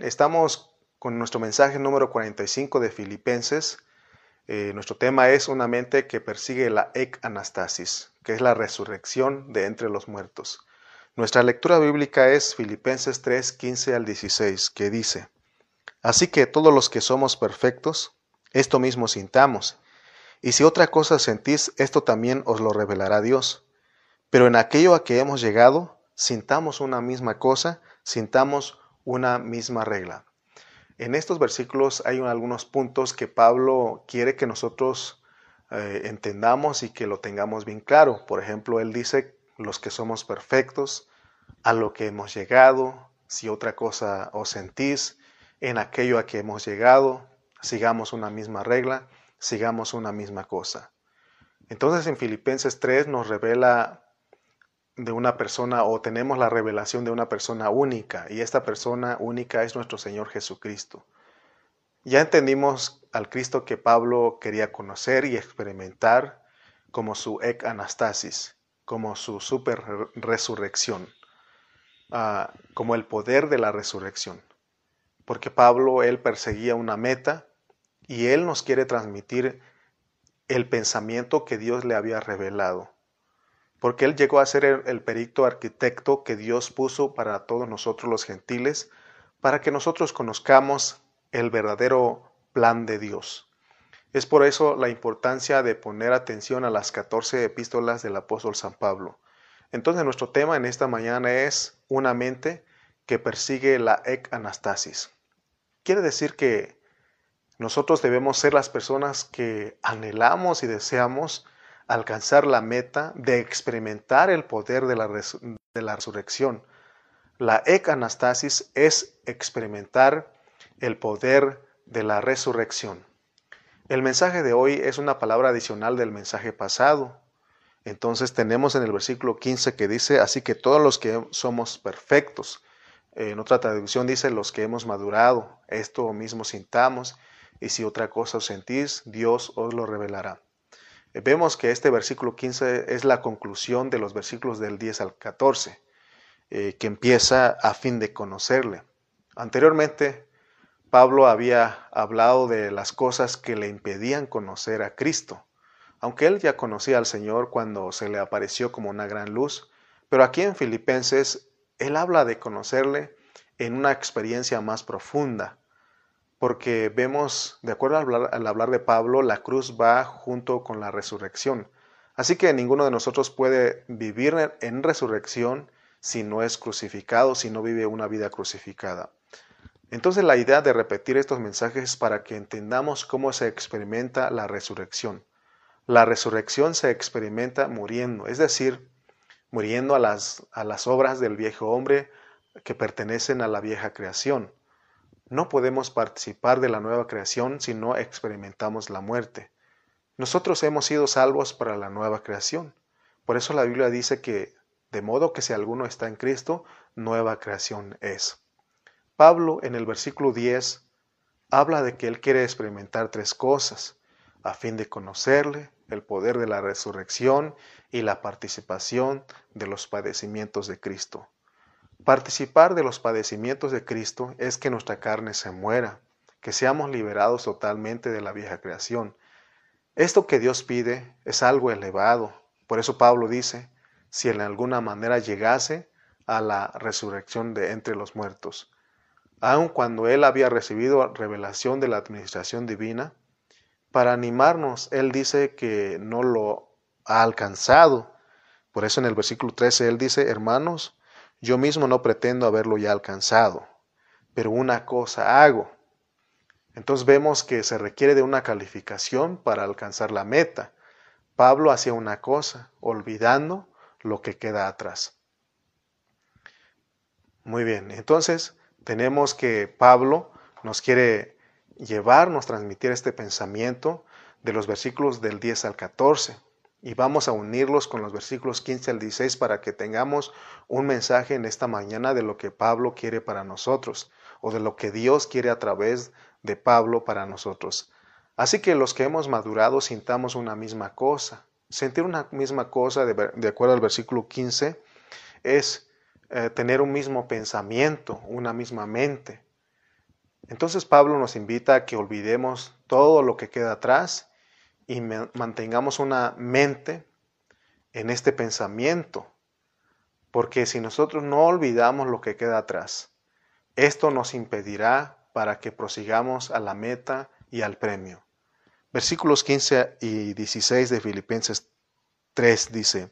Estamos con nuestro mensaje número 45 de Filipenses. Eh, nuestro tema es una mente que persigue la ec anastasis, que es la resurrección de entre los muertos. Nuestra lectura bíblica es Filipenses 3, 15 al 16, que dice, Así que todos los que somos perfectos, esto mismo sintamos, y si otra cosa sentís, esto también os lo revelará Dios. Pero en aquello a que hemos llegado, sintamos una misma cosa, sintamos una misma regla. En estos versículos hay algunos puntos que Pablo quiere que nosotros eh, entendamos y que lo tengamos bien claro. Por ejemplo, él dice los que somos perfectos, a lo que hemos llegado, si otra cosa os sentís, en aquello a que hemos llegado, sigamos una misma regla, sigamos una misma cosa. Entonces en Filipenses 3 nos revela de una persona o tenemos la revelación de una persona única y esta persona única es nuestro Señor Jesucristo. Ya entendimos al Cristo que Pablo quería conocer y experimentar como su ec anastasis, como su super resurrección, ah, como el poder de la resurrección. Porque Pablo, él perseguía una meta y él nos quiere transmitir el pensamiento que Dios le había revelado porque él llegó a ser el, perito arquitecto que Dios puso para todos nosotros los gentiles, para que nosotros conozcamos el verdadero plan de Dios. Es por eso la importancia de poner atención a las 14 epístolas del apóstol San Pablo. Entonces nuestro tema en esta mañana es una mente que persigue la ec anastasis. Quiere decir que nosotros debemos ser las personas que anhelamos y deseamos alcanzar la meta de experimentar el poder de la, de la resurrección. La ecanastasis es experimentar el poder de la resurrección. El mensaje de hoy es una palabra adicional del mensaje pasado. Entonces tenemos en el versículo 15 que dice, así que todos los que somos perfectos, en otra traducción dice, los que hemos madurado, esto mismo sintamos, y si otra cosa os sentís, Dios os lo revelará. Vemos que este versículo 15 es la conclusión de los versículos del 10 al 14, eh, que empieza a fin de conocerle. Anteriormente, Pablo había hablado de las cosas que le impedían conocer a Cristo, aunque él ya conocía al Señor cuando se le apareció como una gran luz, pero aquí en Filipenses él habla de conocerle en una experiencia más profunda, porque vemos, de acuerdo al hablar, de Pablo, la cruz va junto con la resurrección. Así que ninguno de nosotros puede vivir en resurrección si no es crucificado, si no vive una vida crucificada. Entonces la idea de repetir estos mensajes es para que entendamos cómo se experimenta la resurrección. La resurrección se experimenta muriendo, es decir, muriendo a las, a las obras del viejo hombre que pertenecen a la vieja creación. No podemos participar de la nueva creación si no experimentamos la muerte. Nosotros hemos sido salvos para la nueva creación. Por eso la Biblia dice que, de modo que si alguno está en Cristo, nueva creación es. Pablo en el versículo 10 habla de que él quiere experimentar tres cosas, a fin de conocerle, el poder de la resurrección y la participación de los padecimientos de Cristo. Participar de los padecimientos de Cristo es que nuestra carne se muera, que seamos liberados totalmente de la vieja creación. Esto que Dios pide es algo elevado. Por eso Pablo dice, si en alguna manera llegase a la resurrección de entre los muertos. Aun cuando él había recibido revelación de la administración divina, para animarnos, él dice que no lo ha alcanzado. Por eso en el versículo 13 él dice, hermanos, yo mismo no pretendo haberlo ya alcanzado, pero una cosa hago. Entonces vemos que se requiere de una calificación para alcanzar la meta. Pablo hacía una cosa, olvidando lo que queda atrás. Muy bien, entonces tenemos que Pablo nos quiere llevarnos, transmitir este pensamiento de los versículos del 10 al 14 y vamos a unirlos con los versículos 15 al 16 para que tengamos un mensaje en esta mañana de lo que Pablo quiere para nosotros o de lo que Dios quiere a través de Pablo para nosotros. Así que los que hemos madurado sintamos una misma cosa. Sentir una misma cosa, de, acuerdo al versículo 15, es eh, tener un mismo pensamiento, una misma mente. Entonces Pablo nos invita a que olvidemos todo lo que queda atrás y mantengamos una mente en este pensamiento, porque si nosotros no olvidamos lo que queda atrás, esto nos impedirá para que prosigamos a la meta y al premio. Versículos 15 y 16 de Filipenses 3 dice,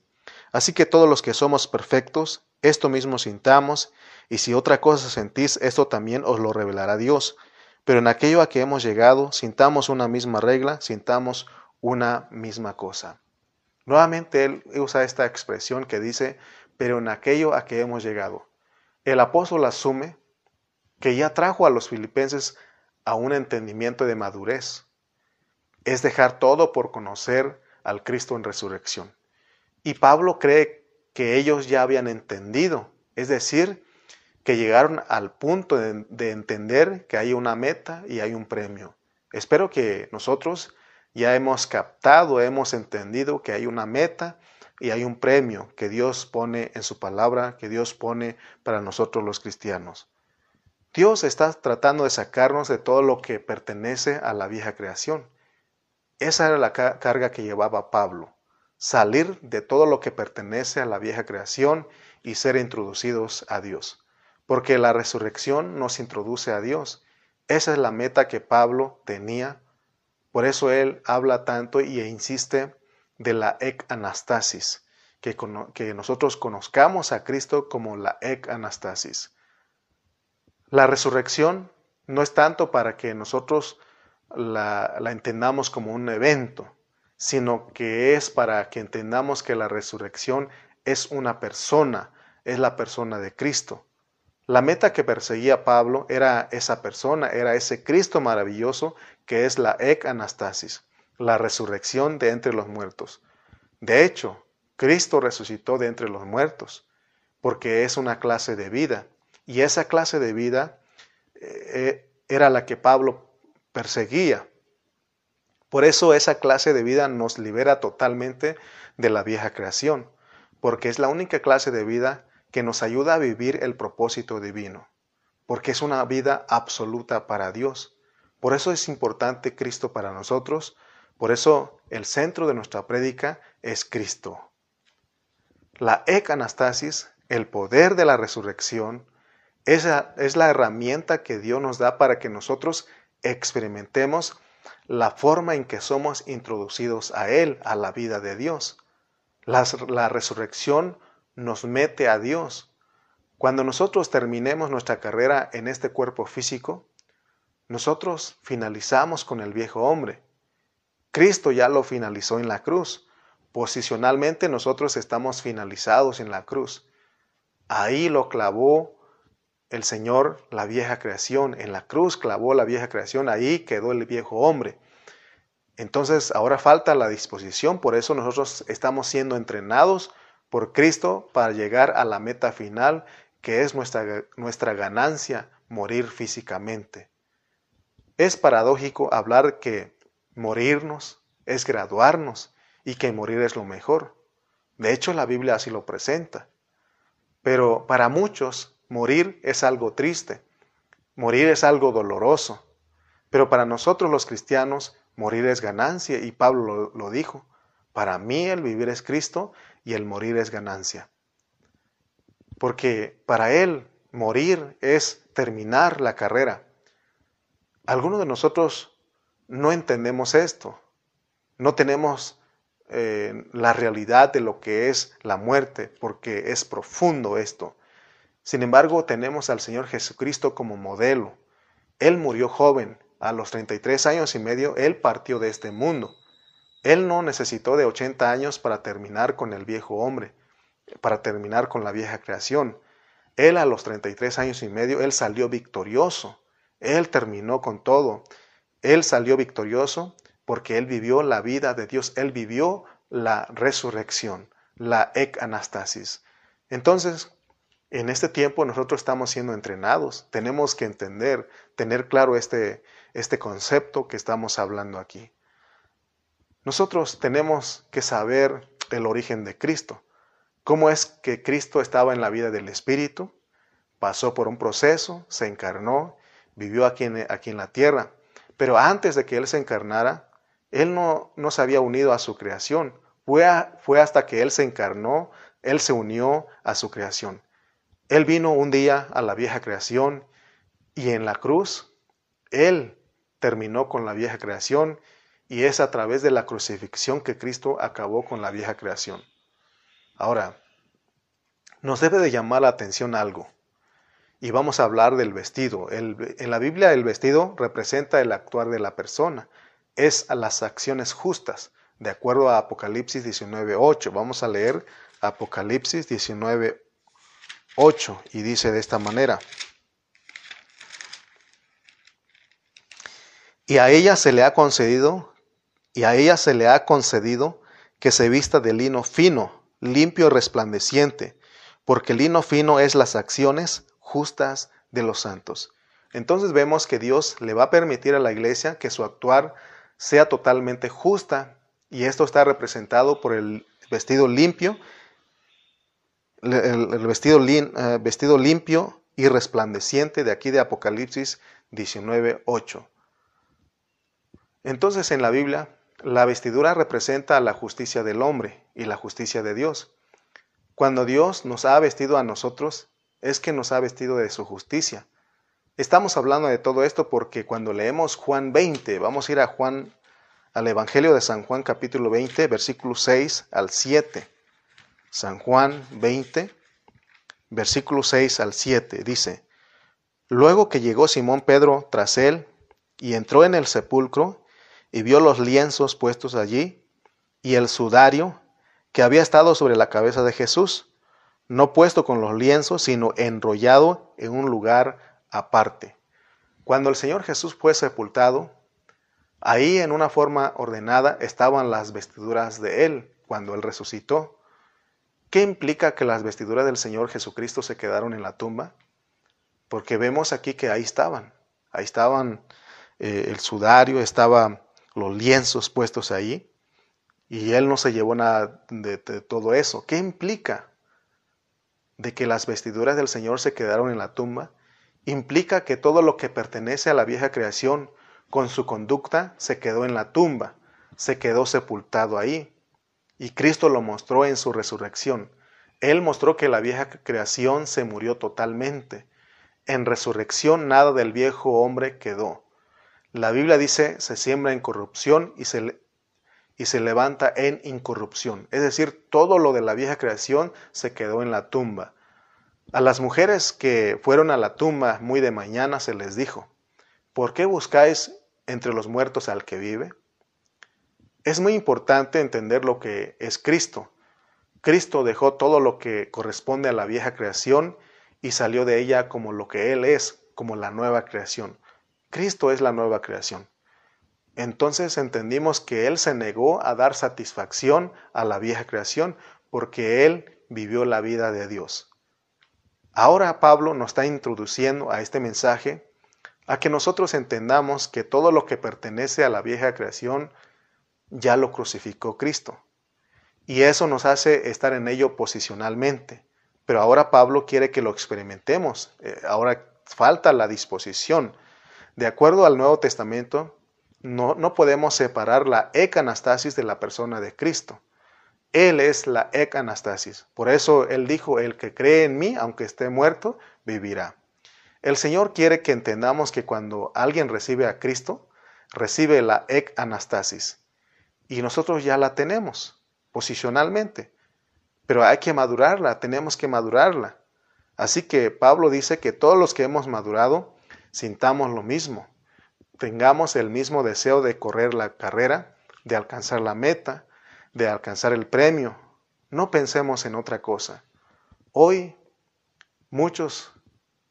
Así que todos los que somos perfectos, esto mismo sintamos, y si otra cosa sentís, esto también os lo revelará Dios. Pero en aquello a que hemos llegado, sintamos una misma regla, sintamos una misma cosa. Nuevamente él usa esta expresión que dice, pero en aquello a que hemos llegado. El apóstol asume que ya trajo a los filipenses a un entendimiento de madurez. Es dejar todo por conocer al Cristo en resurrección. Y Pablo cree que ellos ya habían entendido, es decir, que llegaron al punto de, de, entender que hay una meta y hay un premio. Espero que nosotros ya hemos captado, hemos entendido que hay una meta y hay un premio que Dios pone en su palabra, que Dios pone para nosotros los cristianos. Dios está tratando de sacarnos de todo lo que pertenece a la vieja creación. Esa era la carga que llevaba Pablo, salir de todo lo que pertenece a la vieja creación y ser introducidos a Dios. Porque la resurrección nos introduce a Dios. Esa es la meta que Pablo tenía. Por eso él habla tanto y insiste de la ec anastasis, que, que nosotros conozcamos a Cristo como la ec anastasis. La resurrección no es tanto para que nosotros la, entendamos como un evento, sino que es para que entendamos que la resurrección es una persona, es la persona de Cristo. La meta que perseguía Pablo era esa persona, era ese Cristo maravilloso que es la ec anastasis, la resurrección de entre los muertos. De hecho, Cristo resucitó de entre los muertos, porque es una clase de vida, y esa clase de vida eh, era la que Pablo perseguía. Por eso esa clase de vida nos libera totalmente de la vieja creación, porque es la única clase de vida que nos ayuda a vivir el propósito divino, porque es una vida absoluta para Dios. Por eso es importante Cristo para nosotros, por eso el centro de nuestra prédica es Cristo. La ecanastasis, el poder de la resurrección, es la herramienta que Dios nos da para que nosotros experimentemos la forma en que somos introducidos a Él, a la vida de Dios. La, la, resurrección nos mete a Dios. Cuando nosotros terminemos nuestra carrera en este cuerpo físico, nosotros finalizamos con el viejo hombre. Cristo ya lo finalizó en la cruz. Posicionalmente nosotros estamos finalizados en la cruz. Ahí lo clavó el Señor la vieja creación, en la cruz clavó la vieja creación, ahí quedó el viejo hombre. Entonces ahora falta la disposición, por eso nosotros estamos siendo entrenados por Cristo para llegar a la meta final, que es nuestra, nuestra ganancia, morir físicamente. Es paradójico hablar que morirnos es graduarnos y que morir es lo mejor. De hecho, la Biblia así lo presenta. Pero para muchos Morir es algo triste, morir es algo doloroso, pero para nosotros los cristianos morir es ganancia y Pablo lo, dijo, para mí el vivir es Cristo y el morir es ganancia. Porque para él morir es terminar la carrera. Algunos de nosotros no entendemos esto, no tenemos eh, la realidad de lo que es la muerte, porque es profundo esto. Sin embargo, tenemos al Señor Jesucristo como modelo. Él murió joven, a los 33 años y medio, Él partió de este mundo. Él no necesitó de 80 años para terminar con el viejo hombre, para terminar con la vieja creación. Él a los 33 años y medio, Él salió victorioso. Él terminó con todo. Él salió victorioso porque Él vivió la vida de Dios. Él vivió la resurrección, la ec anastasis. Entonces, en este tiempo nosotros estamos siendo entrenados, tenemos que entender, tener claro este, este concepto que estamos hablando aquí. Nosotros tenemos que saber el origen de Cristo, cómo es que Cristo estaba en la vida del Espíritu, pasó por un proceso, se encarnó vivió aquí en, la tierra. Pero antes de que Él se encarnara, Él no, no se había unido a su creación. Fue, fue hasta que Él se encarnó, Él se unió a su creación. Él vino un día a la vieja creación y en la cruz, Él terminó con la vieja creación y es a través de la crucifixión que Cristo acabó con la vieja creación. Ahora, nos debe de llamar la atención algo y vamos a hablar del vestido. en la Biblia el vestido representa el actuar de la persona, es a las acciones justas, de acuerdo a Apocalipsis 19.8. Vamos a leer Apocalipsis 19.8 y dice de esta manera. Y a ella se le ha concedido, y a ella se le ha concedido que se vista de lino fino, limpio y resplandeciente, porque el lino fino es las acciones justas de los santos. Entonces vemos que Dios le va a permitir a la iglesia que su actuar sea totalmente justa y esto está representado por el vestido limpio, el, vestido, eh, vestido limpio y resplandeciente de aquí de Apocalipsis 19.8. Entonces en la Biblia la vestidura representa la justicia del hombre y la justicia de Dios. Cuando Dios nos ha vestido a nosotros, es que nos ha vestido de su justicia. Estamos hablando de todo esto porque cuando leemos Juan 20, vamos a ir a Juan, al Evangelio de San Juan capítulo 20, versículo 6 al 7. San Juan 20, versículo 6 al 7, dice, Luego que llegó Simón Pedro tras él y entró en el sepulcro y vio los lienzos puestos allí y el sudario que había estado sobre la cabeza de Jesús no puesto con los lienzos, sino enrollado en un lugar aparte. Cuando el Señor Jesús fue sepultado, ahí en una forma ordenada estaban las vestiduras de Él cuando Él resucitó. ¿Qué implica que las vestiduras del Señor Jesucristo se quedaron en la tumba? Porque vemos aquí que ahí estaban, ahí estaban eh, el sudario, estaban los lienzos puestos ahí, y Él no se llevó nada de todo eso. ¿Qué implica? de que las vestiduras del Señor se quedaron en la tumba, implica que todo lo que pertenece a la vieja creación con su conducta se quedó en la tumba, se quedó sepultado ahí. Y Cristo lo mostró en su resurrección. Él mostró que la vieja creación se murió totalmente. En resurrección nada del viejo hombre quedó. La Biblia dice se siembra en corrupción y se, y se levanta en incorrupción. Es decir, todo lo de la vieja creación se quedó en la tumba. A las mujeres que fueron a la tumba muy de mañana se les dijo, ¿por qué buscáis entre los muertos al que vive? Es muy importante entender lo que es Cristo. Cristo dejó todo lo que corresponde a la vieja creación y salió de ella como lo que Él es, como la nueva creación. Cristo es la nueva creación. Entonces entendimos que Él se negó a dar satisfacción a la vieja creación porque Él vivió la vida de Dios. Ahora Pablo nos está introduciendo a este mensaje a que nosotros entendamos que todo lo que pertenece a la vieja creación ya lo crucificó Cristo. Y eso nos hace estar en ello posicionalmente. Pero ahora Pablo quiere que lo experimentemos. Eh, ahora falta la disposición. De acuerdo al Nuevo Testamento, no, no podemos separar la ecanastasis de la persona de Cristo. Él es la ecanastasis. Por eso Él dijo, el que cree en mí, aunque esté muerto, vivirá. El Señor quiere que entendamos que cuando alguien recibe a Cristo, recibe la ecanastasis. Y nosotros ya la tenemos, posicionalmente. Pero hay que madurarla, tenemos que madurarla. Así que Pablo dice que todos los que hemos madurado, sintamos lo mismo tengamos el mismo deseo de correr la carrera, de alcanzar la meta, de alcanzar el premio. No pensemos en otra cosa. Hoy muchos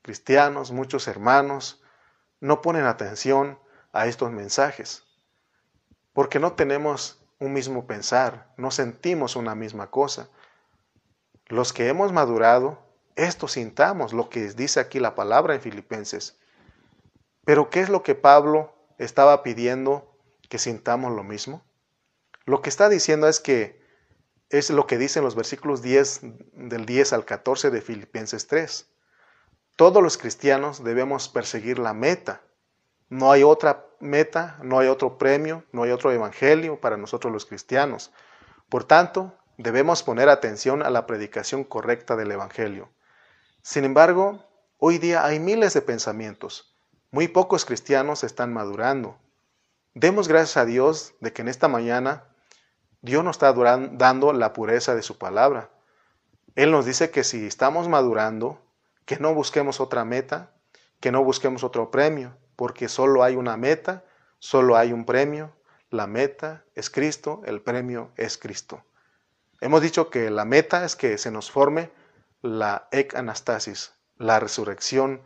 cristianos, muchos hermanos, no ponen atención a estos mensajes, porque no tenemos un mismo pensar, no sentimos una misma cosa. Los que hemos madurado, esto sintamos lo que dice aquí la palabra en Filipenses. Pero ¿qué es lo que Pablo estaba pidiendo que sintamos lo mismo? Lo que está diciendo es que es lo que dicen los versículos 10 del 10 al 14 de Filipenses 3. todos los cristianos debemos perseguir la meta. No hay otra meta, no hay otro premio, no hay otro evangelio para nosotros los cristianos. Por tanto, debemos poner atención a la predicación correcta del evangelio. Sin embargo, hoy día hay miles de pensamientos. Muy pocos cristianos están madurando. Demos gracias a Dios de que en esta mañana Dios nos está dando la pureza de su palabra. Él nos dice que si estamos madurando, que no busquemos otra meta, que no busquemos otro premio, porque solo hay una meta, solo hay un premio. La meta es Cristo, el premio es Cristo. Hemos dicho que la meta es que se nos forme la ec anastasis, la resurrección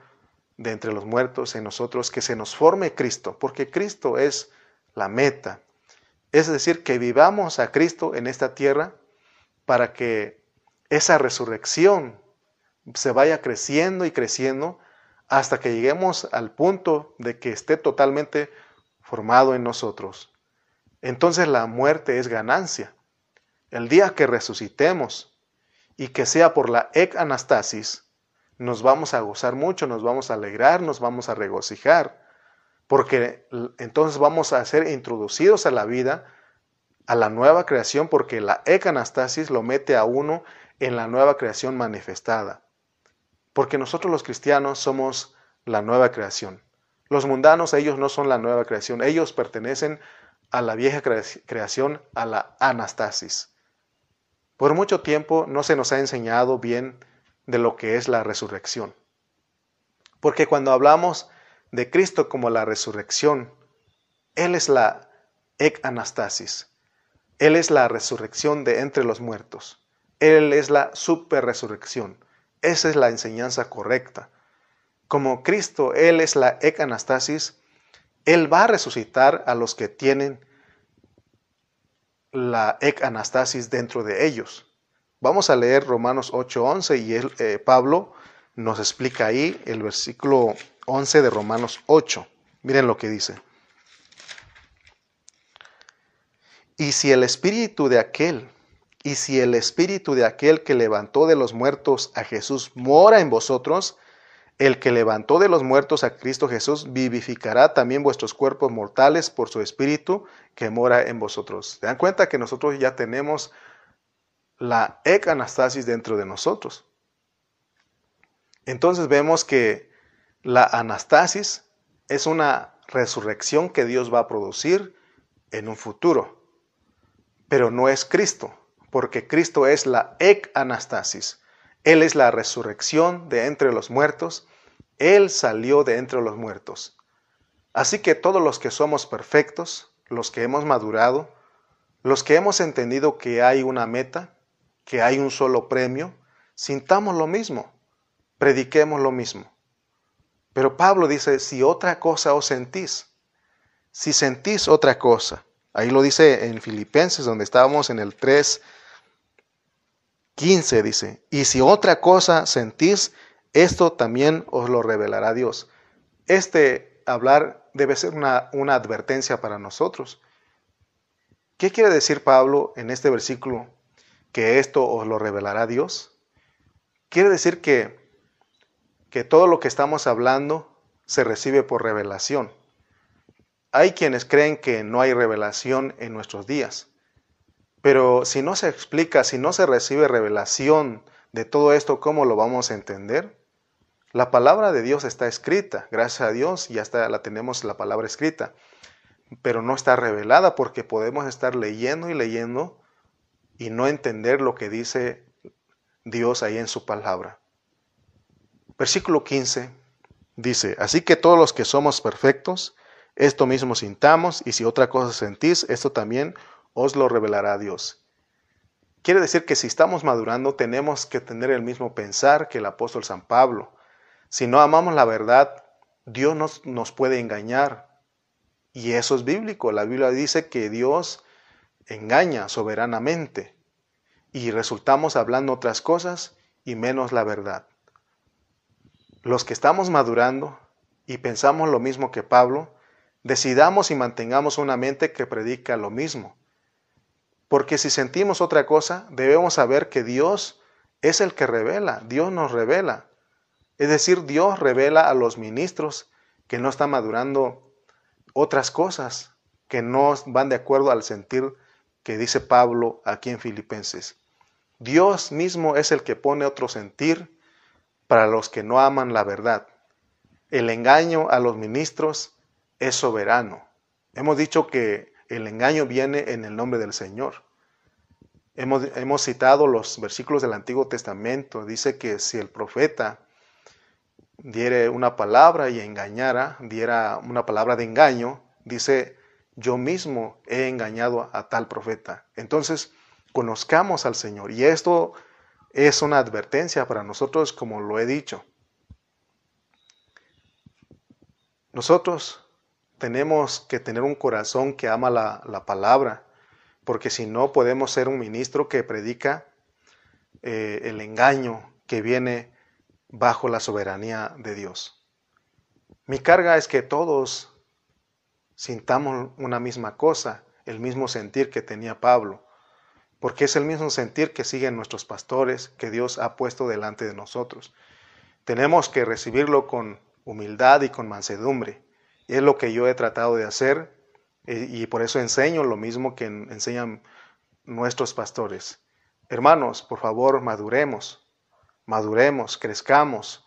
de entre los muertos en nosotros, que se nos forme Cristo, porque Cristo es la meta. Es decir, que vivamos a Cristo en esta tierra para que esa resurrección se vaya creciendo y creciendo hasta que lleguemos al punto de que esté totalmente formado en nosotros. Entonces la muerte es ganancia. El día que resucitemos y que sea por la ec anastasis, nos vamos a gozar mucho, nos vamos a alegrar, nos vamos a regocijar, porque entonces vamos a ser introducidos a la vida, a la nueva creación, porque la ec anastasis lo mete a uno en la nueva creación manifestada. Porque nosotros los cristianos somos la nueva creación. Los mundanos, ellos no son la nueva creación, ellos pertenecen a la vieja creación, a la anastasis. Por mucho tiempo no se nos ha enseñado bien de lo que es la resurrección. Porque cuando hablamos de Cristo como la resurrección, Él es la ec anastasis. Él es la resurrección de entre los muertos. Él es la super resurrección. Esa es la enseñanza correcta. Como Cristo, Él es la ec anastasis, Él va a resucitar a los que tienen la ec anastasis dentro de ellos. Vamos a leer Romanos 8:11 y eh, Pablo nos explica ahí el versículo 11 de Romanos 8. Miren lo que dice. Y si el espíritu de aquel y si el espíritu de aquel que levantó de los muertos a Jesús mora en vosotros, el que levantó de los muertos a Cristo Jesús vivificará también vuestros cuerpos mortales por su espíritu que mora en vosotros. ¿Se dan cuenta que nosotros ya tenemos la ecanastasis dentro de nosotros? Entonces vemos que la anastasis es una resurrección que Dios va a producir en un futuro, pero no es Cristo porque Cristo es la ec anastasis. Él es la resurrección de entre los muertos. Él salió de entre los muertos. Así que todos los que somos perfectos, los que hemos madurado, los que hemos entendido que hay una meta, que hay un solo premio, sintamos lo mismo, prediquemos lo mismo. Pero Pablo dice, si otra cosa os sentís, si sentís otra cosa, ahí lo dice en Filipenses, donde estábamos en el 3, 15 dice, y si otra cosa sentís, esto también os lo revelará Dios. Este hablar debe ser una, una advertencia para nosotros. ¿Qué quiere decir Pablo en este versículo? Que esto os lo revelará Dios. Quiere decir que, que todo lo que estamos hablando se recibe por revelación. Hay quienes creen que no hay revelación en nuestros días. Pero si no se explica, si no se recibe revelación de todo esto, ¿cómo lo vamos a entender? La palabra de Dios está escrita, gracias a Dios ya está, la tenemos la palabra escrita, pero no está revelada porque podemos estar leyendo y leyendo y no entender lo que dice Dios ahí en su palabra. Versículo 15 dice, así que todos los que somos perfectos, esto mismo sintamos y si otra cosa sentís, esto también os lo revelará Dios. Quiere decir que si estamos madurando tenemos que tener el mismo pensar que el apóstol San Pablo. Si no amamos la verdad, Dios nos, nos puede engañar. Y eso es bíblico. La Biblia dice que Dios engaña soberanamente y resultamos hablando otras cosas y menos la verdad. Los que estamos madurando y pensamos lo mismo que Pablo, decidamos y mantengamos una mente que predica lo mismo. Porque si sentimos otra cosa, debemos saber que Dios es el que revela, Dios nos revela. Es decir, Dios revela a los ministros que no están madurando otras cosas que no van de acuerdo al sentir que dice Pablo aquí en Filipenses. Dios mismo es el que pone otro sentir para los que no aman la verdad. El engaño a los ministros es soberano. Hemos dicho que el engaño viene en el nombre del Señor. Hemos, hemos, citado los versículos del Antiguo Testamento. Dice que si el profeta diere una palabra y engañara, diera una palabra de engaño, dice, yo mismo he engañado a tal profeta. Entonces, conozcamos al Señor. Y esto es una advertencia para nosotros, como lo he dicho. Nosotros tenemos que tener un corazón que ama la, la palabra, porque si no podemos ser un ministro que predica eh, el engaño que viene bajo la soberanía de Dios. Mi carga es que todos sintamos una misma cosa, el mismo sentir que tenía Pablo, porque es el mismo sentir que siguen nuestros pastores, que Dios ha puesto delante de nosotros. Tenemos que recibirlo con humildad y con mansedumbre. Es lo que yo he tratado de hacer eh, y por eso enseño lo mismo que enseñan nuestros pastores. Hermanos, por favor, maduremos, maduremos, crezcamos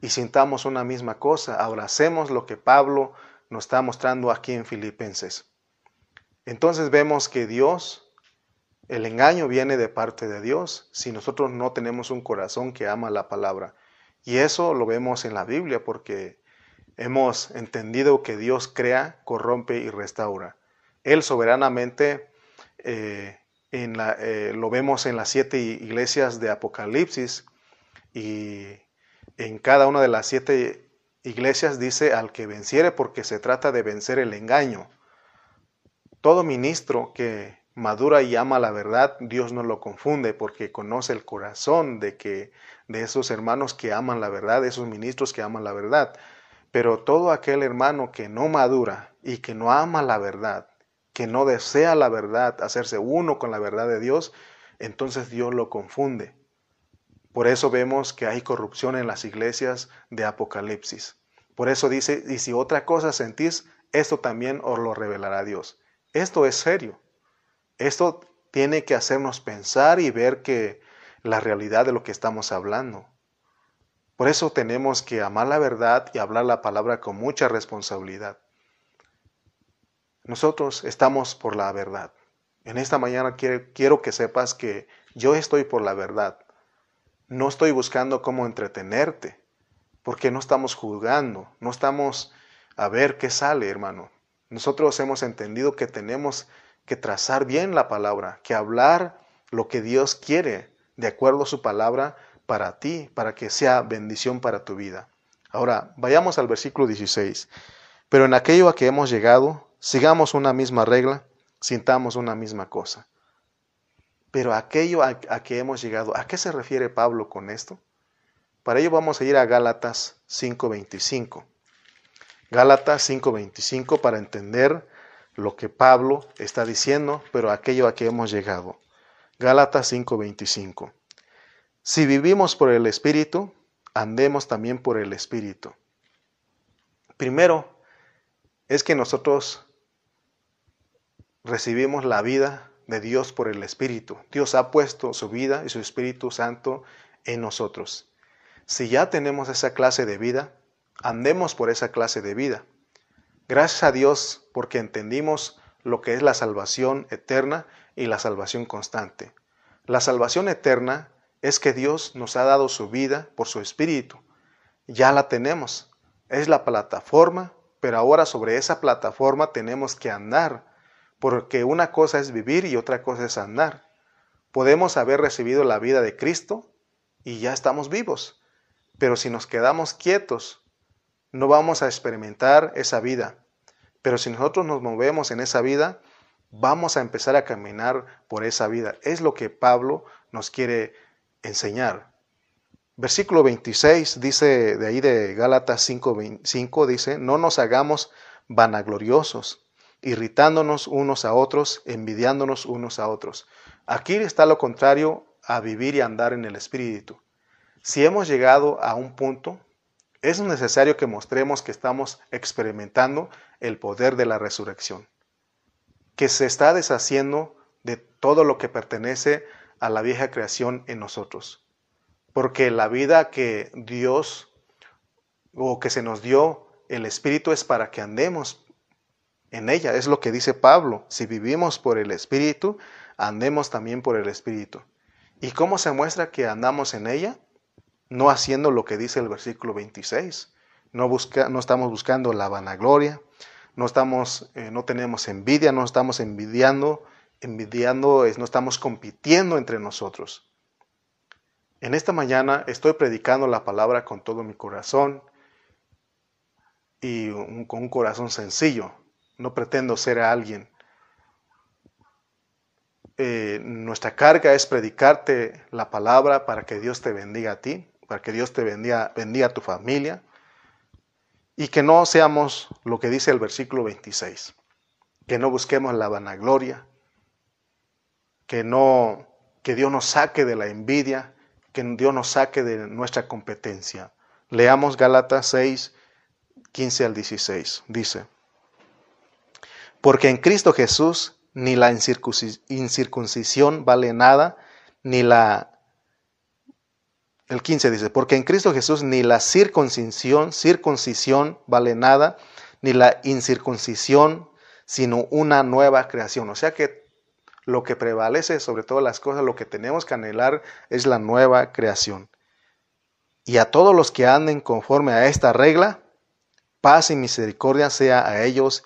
y sintamos una misma cosa, abracemos lo que Pablo nos está mostrando aquí en Filipenses. Entonces vemos que Dios, el engaño viene de parte de Dios si nosotros no tenemos un corazón que ama la palabra. Y eso lo vemos en la Biblia porque hemos entendido que Dios crea, corrompe y restaura. Él soberanamente eh, en la, eh, lo vemos en las siete iglesias de Apocalipsis y en cada una de las siete iglesias dice al que venciere porque se trata de vencer el engaño. Todo ministro que madura y ama la verdad, Dios no lo confunde porque conoce el corazón de que de esos hermanos que aman la verdad, esos ministros que aman la verdad. Pero todo aquel hermano que no madura y que no ama la verdad, que no desea la verdad, hacerse uno con la verdad de Dios, entonces Dios lo confunde. Por eso vemos que hay corrupción en las iglesias de Apocalipsis. Por eso dice, y si otra cosa sentís, esto también os lo revelará Dios. Esto es serio. Esto tiene que hacernos pensar y ver que la realidad de lo que estamos hablando. Por eso tenemos que amar la verdad y hablar la palabra con mucha responsabilidad. Nosotros estamos por la verdad. En esta mañana quiero, que sepas que yo estoy por la verdad. No estoy buscando cómo entretenerte, porque no estamos juzgando, no estamos a ver qué sale, hermano. Nosotros hemos entendido que tenemos que trazar bien la palabra, que hablar lo que Dios quiere de acuerdo a su palabra para ti, para que sea bendición para tu vida. Ahora, vayamos al versículo 16. Pero en aquello a que hemos llegado, sigamos una misma regla, sintamos una misma cosa. Pero aquello a, que hemos llegado, ¿a qué se refiere Pablo con esto? Para ello vamos a ir a Gálatas 5.25. Gálatas 5.25 para entender lo que Pablo está diciendo, pero aquello a que hemos llegado. Gálatas 5:25. Si vivimos por el Espíritu, andemos también por el Espíritu. Primero, es que nosotros recibimos la vida de Dios por el Espíritu. Dios ha puesto su vida y su Espíritu Santo en nosotros. Si ya tenemos esa clase de vida, andemos por esa clase de vida. Gracias a Dios porque entendimos lo que es la salvación eterna y la salvación constante. La salvación eterna es que Dios nos ha dado su vida por su Espíritu. Ya la tenemos. Es la plataforma, pero ahora sobre esa plataforma tenemos que andar, porque una cosa es vivir y otra cosa es andar. Podemos haber recibido la vida de Cristo y ya estamos vivos, pero si nos quedamos quietos, no vamos a experimentar esa vida. Pero si nosotros nos movemos en esa vida, vamos a empezar a caminar por esa vida. Es lo que Pablo nos quiere enseñar. Versículo 26 dice de ahí de Gálatas 5:5 dice, "No nos hagamos vanagloriosos, irritándonos unos a otros, envidiándonos unos a otros." Aquí está lo contrario a vivir y andar en el espíritu. Si hemos llegado a un punto Es necesario que mostremos que estamos experimentando el poder de la resurrección, que se está deshaciendo de todo lo que pertenece a la vieja creación en nosotros. Porque la vida que Dios o que se nos dio, el Espíritu es para que andemos en ella. Es lo que dice Pablo. Si vivimos por el Espíritu, andemos también por el Espíritu. ¿Y cómo se muestra que andamos en ella? No haciendo lo que dice el versículo 26. No, busca, no estamos buscando la vanagloria, no, estamos, eh, no tenemos envidia, no estamos envidiando, envidiando, no estamos compitiendo entre nosotros. En esta mañana estoy predicando la palabra con todo mi corazón y con un corazón sencillo. No pretendo ser alguien eh, nuestra carga es predicarte la palabra para que Dios te bendiga a ti, para que Dios te bendiga, bendiga a tu familia y que no seamos lo que dice el versículo 26, que no busquemos la vanagloria, que no que Dios nos saque de la envidia, que Dios nos saque de nuestra competencia. Leamos Gálatas 6, 15 al 16. Dice, porque en Cristo Jesús ni la incircuncisión vale nada, ni la... El 15 dice, porque en Cristo Jesús ni la circuncisión, circuncisión vale nada, ni la incircuncisión, sino una nueva creación. O sea que lo que prevalece sobre todas las cosas, lo que tenemos que anhelar es la nueva creación. Y a todos los que anden conforme a esta regla, paz y misericordia sea a ellos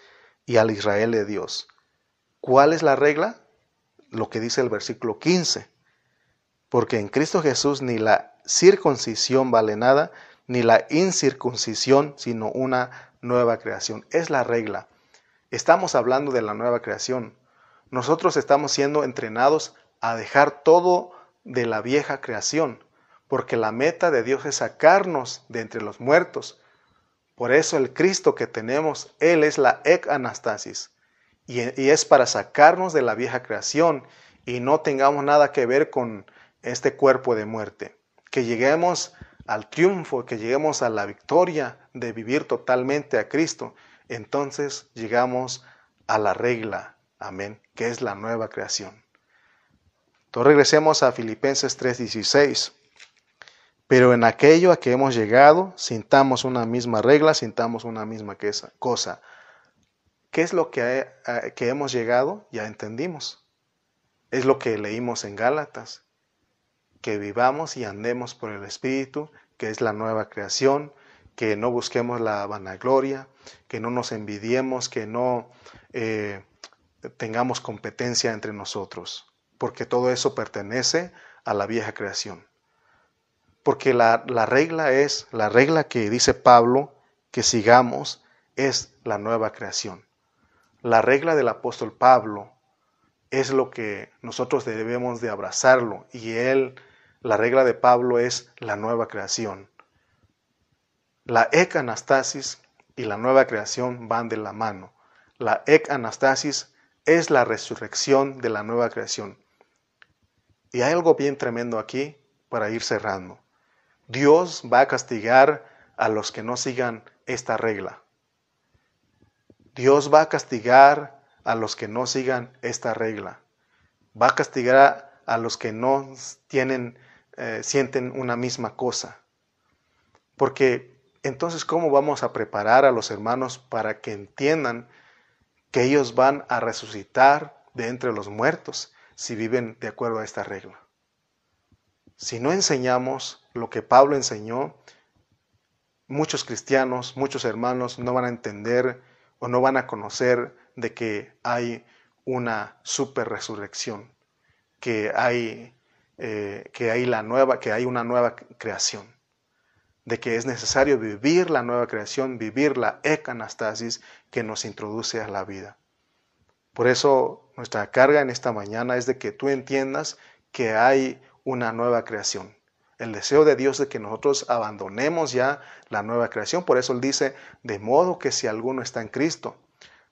y al Israel de Dios ¿Cuál es la regla? Lo que dice el versículo 15. Porque en Cristo Jesús ni la circuncisión vale nada, ni la incircuncisión, sino una nueva creación. Es la regla. Estamos hablando de la nueva creación. Nosotros estamos siendo entrenados a dejar todo de la vieja creación, porque la meta de Dios es sacarnos de entre los muertos. Por eso el Cristo que tenemos, Él es la ec anastasis. Y, es para sacarnos de la vieja creación y no tengamos nada que ver con este cuerpo de muerte. Que lleguemos al triunfo, que lleguemos a la victoria de vivir totalmente a Cristo. Entonces llegamos a la regla, amén, que es la nueva creación. Entonces regresemos a Filipenses 3:16. Pero en aquello a que hemos llegado, sintamos una misma regla, sintamos una misma cosa. ¿Qué es lo que, que hemos llegado? Ya entendimos. Es lo que leímos en Gálatas. Que vivamos y andemos por el Espíritu, que es la nueva creación, que no busquemos la vanagloria, que no nos envidiemos, que no eh, tengamos competencia entre nosotros, porque todo eso pertenece a la vieja creación. Porque la, la regla es, la regla que dice Pablo, que sigamos, es la nueva creación. La regla del apóstol Pablo es lo que nosotros debemos de abrazarlo y él, la regla de Pablo es la nueva creación. La ec-anastasis y la nueva creación van de la mano. La ec-anastasis es la resurrección de la nueva creación. Y hay algo bien tremendo aquí para ir cerrando. Dios va a castigar a los que no sigan esta regla. Dios va a castigar a los que no sigan esta regla. Va a castigar a, los que no tienen, eh, sienten una misma cosa. Porque entonces, ¿cómo vamos a preparar a los hermanos para que entiendan que ellos van a resucitar de entre los muertos si viven de acuerdo a esta regla? Si no enseñamos lo que Pablo enseñó, muchos cristianos, muchos hermanos no van a entender o no van a conocer de que hay una super resurrección, que hay, eh, que hay la nueva, que hay una nueva creación, de que es necesario vivir la nueva creación, vivir la ecanastasis que nos introduce a la vida. Por eso nuestra carga en esta mañana es de que tú entiendas que hay una nueva creación, el deseo de Dios de que nosotros abandonemos ya la nueva creación. Por eso Él dice, de modo que si alguno está en Cristo,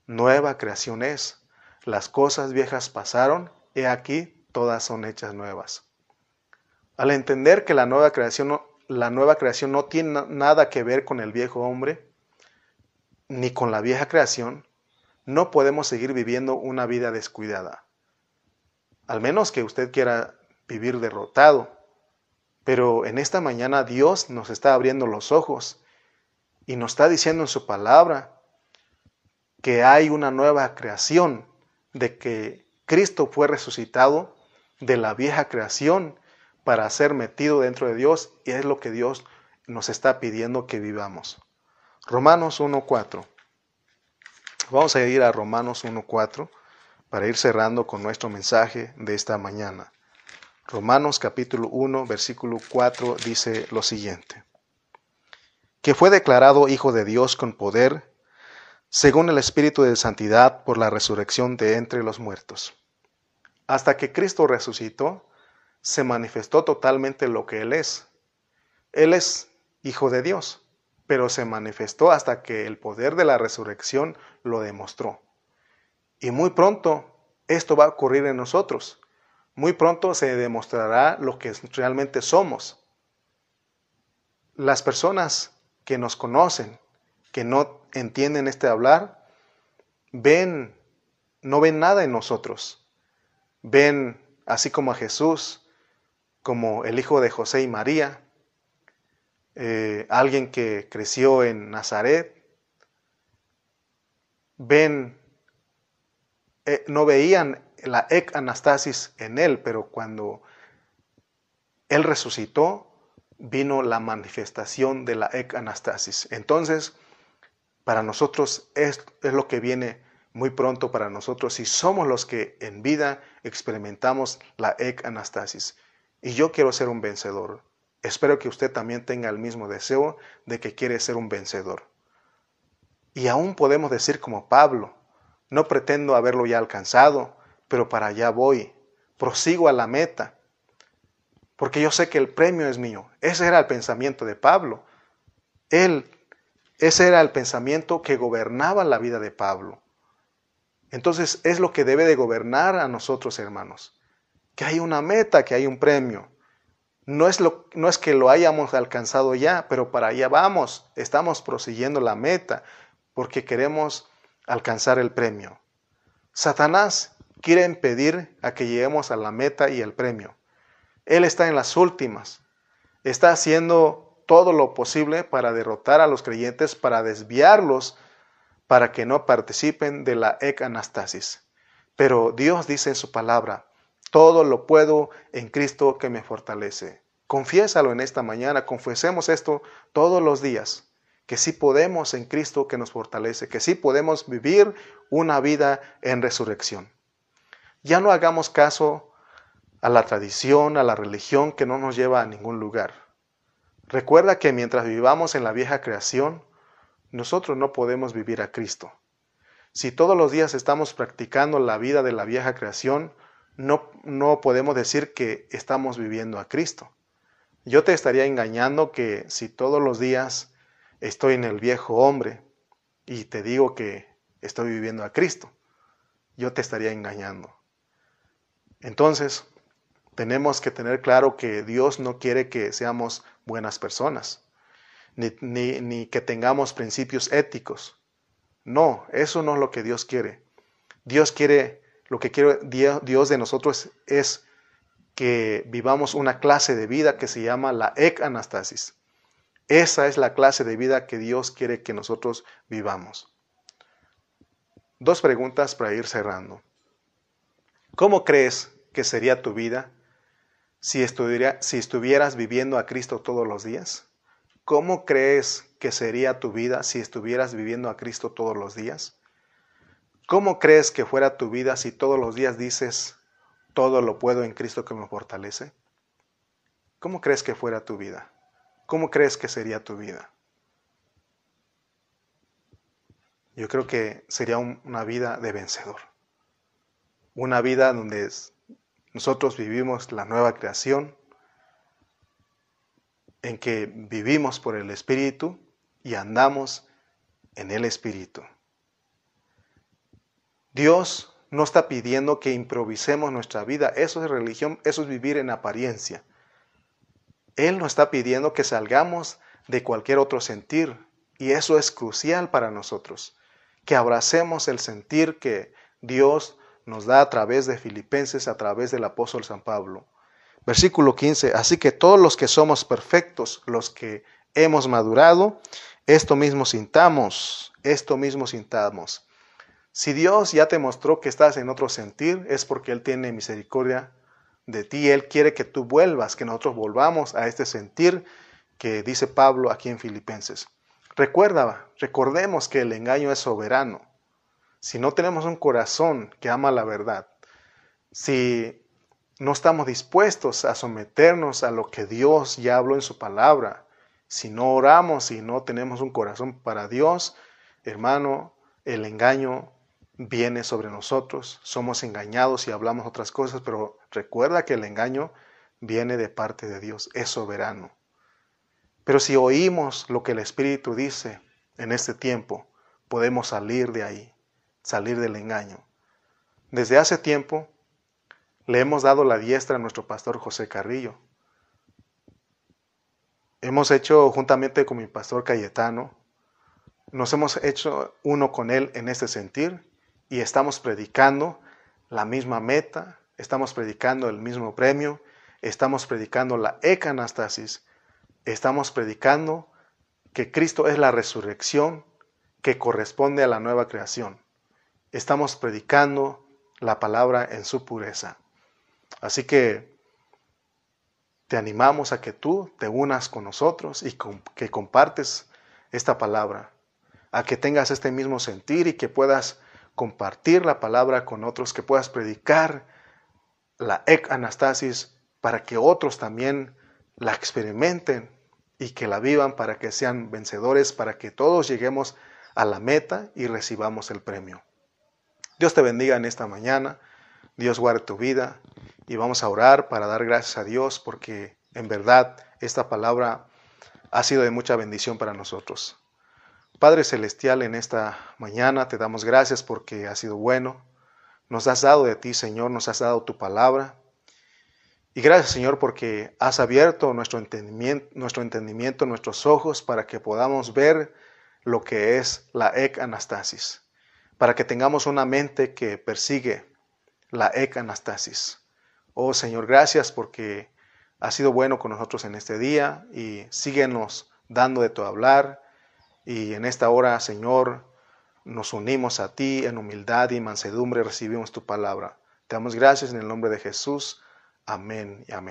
nueva creación es. Las cosas viejas pasaron, y aquí todas son hechas nuevas. Al entender que la nueva creación la nueva creación no tiene nada que ver con el viejo hombre, ni con la vieja creación, no podemos seguir viviendo una vida descuidada. Al menos que usted quiera vivir derrotado. Pero en esta mañana Dios nos está abriendo los ojos y nos está diciendo en su palabra que hay una nueva creación, de que Cristo fue resucitado de la vieja creación para ser metido dentro de Dios y es lo que Dios nos está pidiendo que vivamos. Romanos 1.4. Vamos a ir a Romanos 1.4 para ir cerrando con nuestro mensaje de esta mañana. Romanos capítulo 1, versículo 4 dice lo siguiente. Que fue declarado Hijo de Dios con poder, según el Espíritu de Santidad, por la resurrección de entre los muertos. Hasta que Cristo resucitó, se manifestó totalmente lo que Él es. Él es Hijo de Dios, pero se manifestó hasta que el poder de la resurrección lo demostró. Y muy pronto esto va a ocurrir en nosotros. Muy pronto se demostrará lo que realmente somos. Las personas que nos conocen, que no entienden este hablar, ven, no ven nada en nosotros. Ven, así como a Jesús, como el hijo de José y María, eh, alguien que creció en Nazaret, ven, eh, no veían la ec anastasis en él, pero cuando él resucitó, vino la manifestación de la ec anastasis. Entonces, para nosotros es, es lo que viene muy pronto para nosotros si somos los que en vida experimentamos la ec anastasis. Y yo quiero ser un vencedor. Espero que usted también tenga el mismo deseo de que quiere ser un vencedor. Y aún podemos decir como Pablo, no pretendo haberlo ya alcanzado, pero para allá voy, prosigo a la meta, porque yo sé que el premio es mío. Ese era el pensamiento de Pablo. Él, ese era el pensamiento que gobernaba la vida de Pablo. Entonces es lo que debe de gobernar a nosotros, hermanos que hay una meta, que hay un premio. No es, lo, no es que lo hayamos alcanzado ya, pero para allá vamos. Estamos prosiguiendo la meta porque queremos alcanzar el premio. Satanás quiere impedir a que lleguemos a la meta y el premio. Él está en las últimas. Está haciendo todo lo posible para derrotar a los creyentes, para desviarlos, para que no participen de la ecanastasis. Pero Dios dice en su palabra, todo lo puedo en Cristo que me fortalece. Confiésalo en esta mañana, confesemos esto todos los días, que sí podemos en Cristo que nos fortalece, que sí podemos vivir una vida en resurrección. Ya no hagamos caso a la tradición, a la religión que no nos lleva a ningún lugar. Recuerda que mientras vivamos en la vieja creación, nosotros no podemos vivir a Cristo. Si todos los días estamos practicando la vida de la vieja creación, no, no podemos decir que estamos viviendo a Cristo. Yo te estaría engañando que si todos los días estoy en el viejo hombre y te digo que estoy viviendo a Cristo, yo te estaría engañando. Entonces, tenemos que tener claro que Dios no quiere que seamos buenas personas, ni, ni, que tengamos principios éticos. No, eso no es lo que Dios quiere. Dios quiere lo que quiere Dios de nosotros es que vivamos una clase de vida que se llama la ec-anastasis. Esa es la clase de vida que Dios quiere que nosotros vivamos. Dos preguntas para ir cerrando. ¿Cómo crees que sería tu vida si, estuvieras viviendo a Cristo todos los días? ¿Cómo crees que sería tu vida si estuvieras viviendo a Cristo todos los días? ¿Cómo crees que fuera tu vida si todos los días dices, todo lo puedo en Cristo que me fortalece? ¿Cómo crees que fuera tu vida? ¿Cómo crees que sería tu vida? Yo creo que sería una vida de vencedor. Una vida donde nosotros vivimos la nueva creación, en que vivimos por el Espíritu y andamos en el Espíritu. Dios no está pidiendo que improvisemos nuestra vida. Eso es religión, eso es vivir en apariencia. Él nos está pidiendo que salgamos de cualquier otro sentir. Y eso es crucial para nosotros. Que abracemos el sentir que Dios nos da a través de Filipenses, a través del apóstol San Pablo. Versículo 15. Así que todos los que somos perfectos, los que hemos madurado, esto mismo sintamos, esto mismo sintamos. Si Dios ya te mostró que estás en otro sentir, es porque Él tiene misericordia de ti. Él quiere que tú vuelvas, que nosotros volvamos a este sentir que dice Pablo aquí en Filipenses. Recuerda, recordemos que el engaño es soberano. Si no tenemos un corazón que ama la verdad, si no estamos dispuestos a someternos a lo que Dios ya habló en su palabra, si no oramos y no tenemos un corazón para Dios, hermano, el engaño viene sobre nosotros, somos engañados y hablamos otras cosas, pero recuerda que el engaño viene de parte de Dios, es soberano. Pero si oímos lo que el Espíritu dice en este tiempo, podemos salir de ahí, salir del engaño. Desde hace tiempo le hemos dado la diestra a nuestro pastor José Carrillo. Hemos hecho, juntamente con mi pastor Cayetano, nos hemos hecho uno con él en este sentir y estamos predicando la misma meta, estamos predicando el mismo premio, estamos predicando la ecanastasis, estamos predicando que Cristo es la resurrección que corresponde a la nueva creación. Estamos predicando la palabra en su pureza. Así que te animamos a que tú te unas con nosotros y que compartes esta palabra, a que tengas este mismo sentir y que puedas compartir la palabra con otros, que puedas predicar la ec anastasis para que otros también la experimenten y que la vivan para que sean vencedores, para que todos lleguemos a la meta y recibamos el premio. Dios te bendiga en esta mañana, Dios guarde tu vida y vamos a orar para dar gracias a Dios porque en verdad esta palabra ha sido de mucha bendición para nosotros. Padre Celestial, en esta mañana te damos gracias porque has sido bueno. Nos has dado de ti, Señor, nos has dado tu palabra. Y gracias, Señor, porque has abierto nuestro entendimiento, nuestro entendimiento, nuestros ojos, para que podamos ver lo que es la ec anastasis, para que tengamos una mente que persigue la ec anastasis. Oh Señor, gracias porque has sido bueno con nosotros en este día y síguenos dando de tu hablar y en esta hora, Señor, nos unimos a ti en humildad y mansedumbre, recibimos tu palabra. Te damos gracias en el nombre de Jesús. Amén y amén.